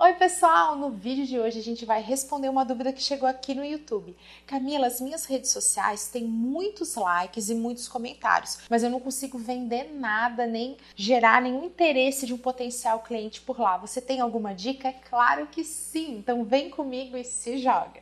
Oi, pessoal! No vídeo de hoje a gente vai responder uma dúvida que chegou aqui no YouTube. Camila, as minhas redes sociais têm muitos likes e muitos comentários, mas eu não consigo vender nada nem gerar nenhum interesse de um potencial cliente por lá. Você tem alguma dica? É claro que sim! Então vem comigo e se joga!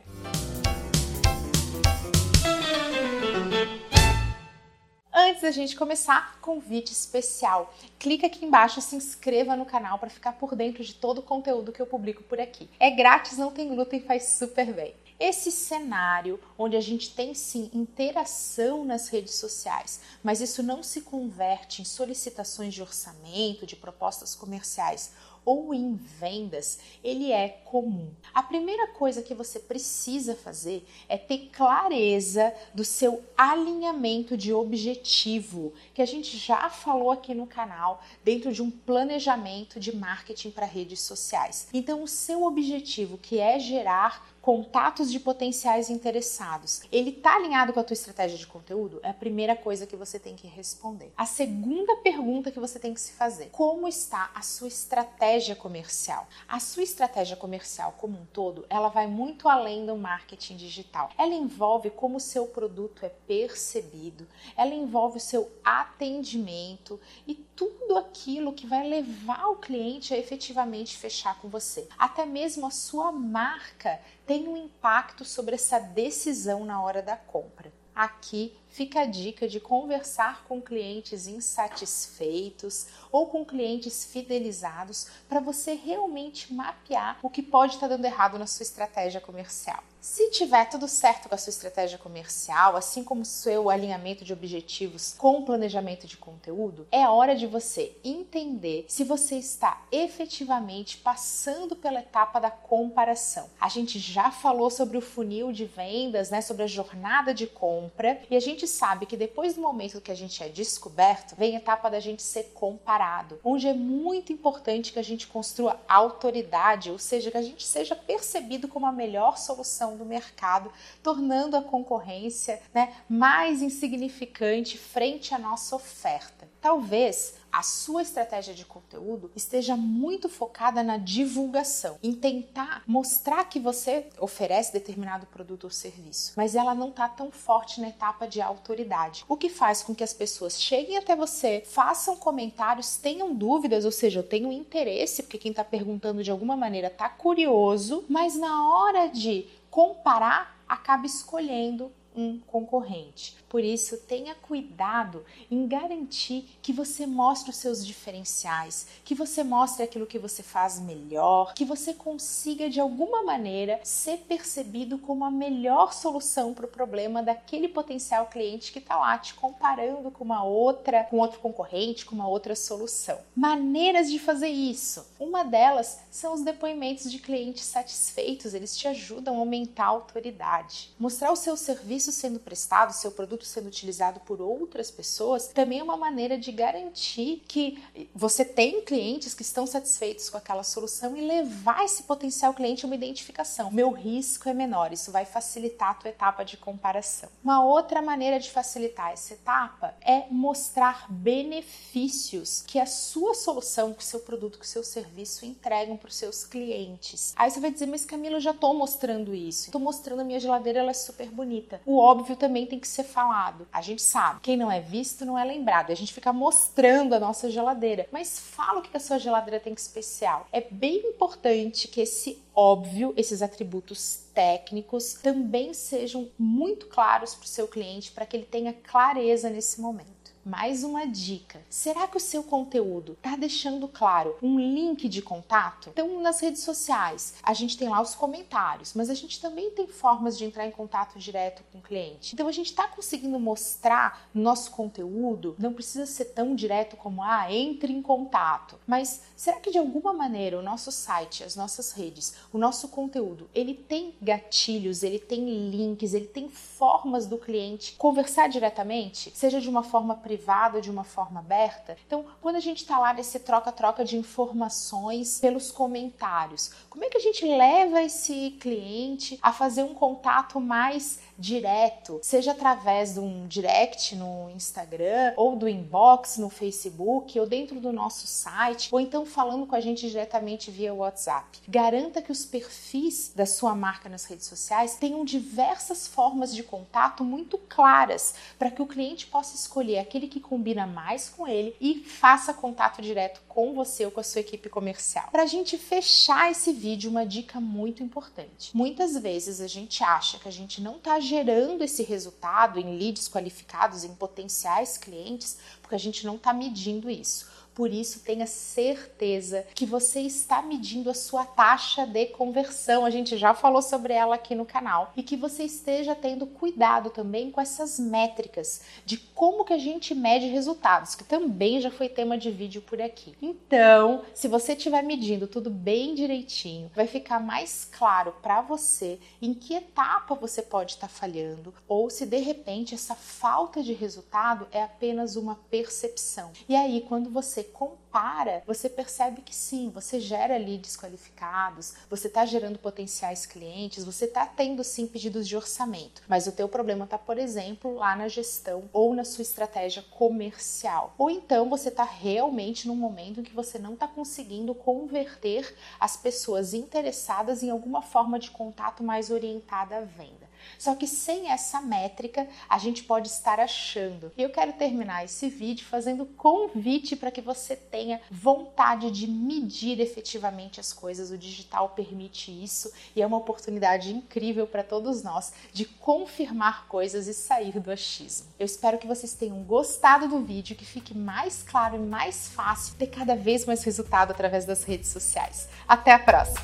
Antes da gente começar, convite especial. Clica aqui embaixo se inscreva no canal para ficar por dentro de todo o conteúdo que eu publico por aqui. É grátis, não tem glúten, faz super bem. Esse cenário onde a gente tem sim interação nas redes sociais, mas isso não se converte em solicitações de orçamento, de propostas comerciais ou em vendas, ele é comum. A primeira coisa que você precisa fazer é ter clareza do seu alinhamento de objetivo, que a gente já falou aqui no canal, dentro de um planejamento de marketing para redes sociais. Então, o seu objetivo, que é gerar contatos de potenciais interessados, ele está alinhado com a tua estratégia de conteúdo? É a primeira coisa que você tem que responder. A segunda pergunta que você tem que se fazer: como está a sua estratégia comercial? A sua estratégia comercial como um todo, ela vai muito além do marketing digital. Ela envolve como o seu produto é percebido, ela envolve o seu atendimento e tudo aquilo que vai levar o cliente a efetivamente fechar com você. Até mesmo a sua marca tem um impacto sobre essa decisão na hora da compra. Aqui fica a dica de conversar com clientes insatisfeitos ou com clientes fidelizados para você realmente mapear o que pode estar dando errado na sua estratégia comercial. Se tiver tudo certo com a sua estratégia comercial, assim como seu alinhamento de objetivos com o planejamento de conteúdo, é hora de você entender se você está efetivamente passando pela etapa da comparação. A gente já falou sobre o funil de vendas, né, sobre a jornada de compra, e a gente sabe que depois do momento que a gente é descoberto, vem a etapa da gente ser comparado, onde é muito importante que a gente construa autoridade, ou seja, que a gente seja percebido como a melhor solução do mercado, tornando a concorrência né, mais insignificante frente à nossa oferta. Talvez a sua estratégia de conteúdo esteja muito focada na divulgação, em tentar mostrar que você oferece determinado produto ou serviço, mas ela não está tão forte na etapa de autoridade, o que faz com que as pessoas cheguem até você, façam comentários, tenham dúvidas, ou seja, eu tenho interesse, porque quem está perguntando de alguma maneira está curioso, mas na hora de comparar, acaba escolhendo um concorrente. Por isso, tenha cuidado em garantir que você mostre os seus diferenciais, que você mostre aquilo que você faz melhor, que você consiga de alguma maneira ser percebido como a melhor solução para o problema daquele potencial cliente que está lá te comparando com uma outra, com outro concorrente, com uma outra solução. Maneiras de fazer isso. Uma delas são os depoimentos de clientes satisfeitos, eles te ajudam a aumentar a autoridade. Mostrar o seu serviço serviço sendo prestado, seu produto sendo utilizado por outras pessoas, também é uma maneira de garantir que você tem clientes que estão satisfeitos com aquela solução e levar esse potencial cliente a uma identificação. Meu risco é menor, isso vai facilitar a tua etapa de comparação. Uma outra maneira de facilitar essa etapa é mostrar benefícios que a sua solução, que o seu produto, que o seu serviço entregam para os seus clientes. Aí você vai dizer, mas Camila, eu já estou mostrando isso. Estou mostrando a minha geladeira, ela é super bonita. O óbvio também tem que ser falado. A gente sabe, quem não é visto não é lembrado. A gente fica mostrando a nossa geladeira. Mas fala o que a sua geladeira tem de especial. É bem importante que esse óbvio, esses atributos técnicos também sejam muito claros para o seu cliente para que ele tenha clareza nesse momento mais uma dica. Será que o seu conteúdo está deixando claro um link de contato? Então, nas redes sociais, a gente tem lá os comentários, mas a gente também tem formas de entrar em contato direto com o cliente. Então, a gente está conseguindo mostrar no nosso conteúdo, não precisa ser tão direto como, ah, entre em contato. Mas será que de alguma maneira o nosso site, as nossas redes, o nosso conteúdo, ele tem gatilhos, ele tem links, ele tem formas do cliente conversar diretamente, seja de uma forma privada privado de uma forma aberta? Então, quando a gente está lá nesse troca-troca de informações pelos comentários, como é que a gente leva esse cliente a fazer um contato mais direto, seja através de um direct no Instagram ou do inbox no Facebook ou dentro do nosso site, ou então falando com a gente diretamente via WhatsApp. Garanta que os perfis da sua marca nas redes sociais tenham diversas formas de contato muito claras para que o cliente possa escolher aquele que combina mais com ele e faça contato direto com você ou com a sua equipe comercial. Para a gente fechar esse vídeo, uma dica muito importante. Muitas vezes a gente acha que a gente não está gerando esse resultado em leads qualificados, em potenciais clientes, porque a gente não está medindo isso. Por isso, tenha certeza que você está medindo a sua taxa de conversão. A gente já falou sobre ela aqui no canal. E que você esteja tendo cuidado também com essas métricas de como que a gente mede resultados, que também já foi tema de vídeo por aqui. Então, se você estiver medindo tudo bem direitinho, vai ficar mais claro para você em que etapa você pode estar falhando ou se de repente essa falta de resultado é apenas uma percepção. E aí, quando você com compara, você percebe que sim, você gera leads qualificados, você está gerando potenciais clientes, você está tendo sim pedidos de orçamento, mas o teu problema está, por exemplo, lá na gestão ou na sua estratégia comercial. Ou então você está realmente num momento em que você não está conseguindo converter as pessoas interessadas em alguma forma de contato mais orientada à venda. Só que sem essa métrica, a gente pode estar achando. E eu quero terminar esse vídeo fazendo convite para que você tenha vontade de medir efetivamente as coisas. O digital permite isso e é uma oportunidade incrível para todos nós de confirmar coisas e sair do achismo. Eu espero que vocês tenham gostado do vídeo, que fique mais claro e mais fácil ter cada vez mais resultado através das redes sociais. Até a próxima!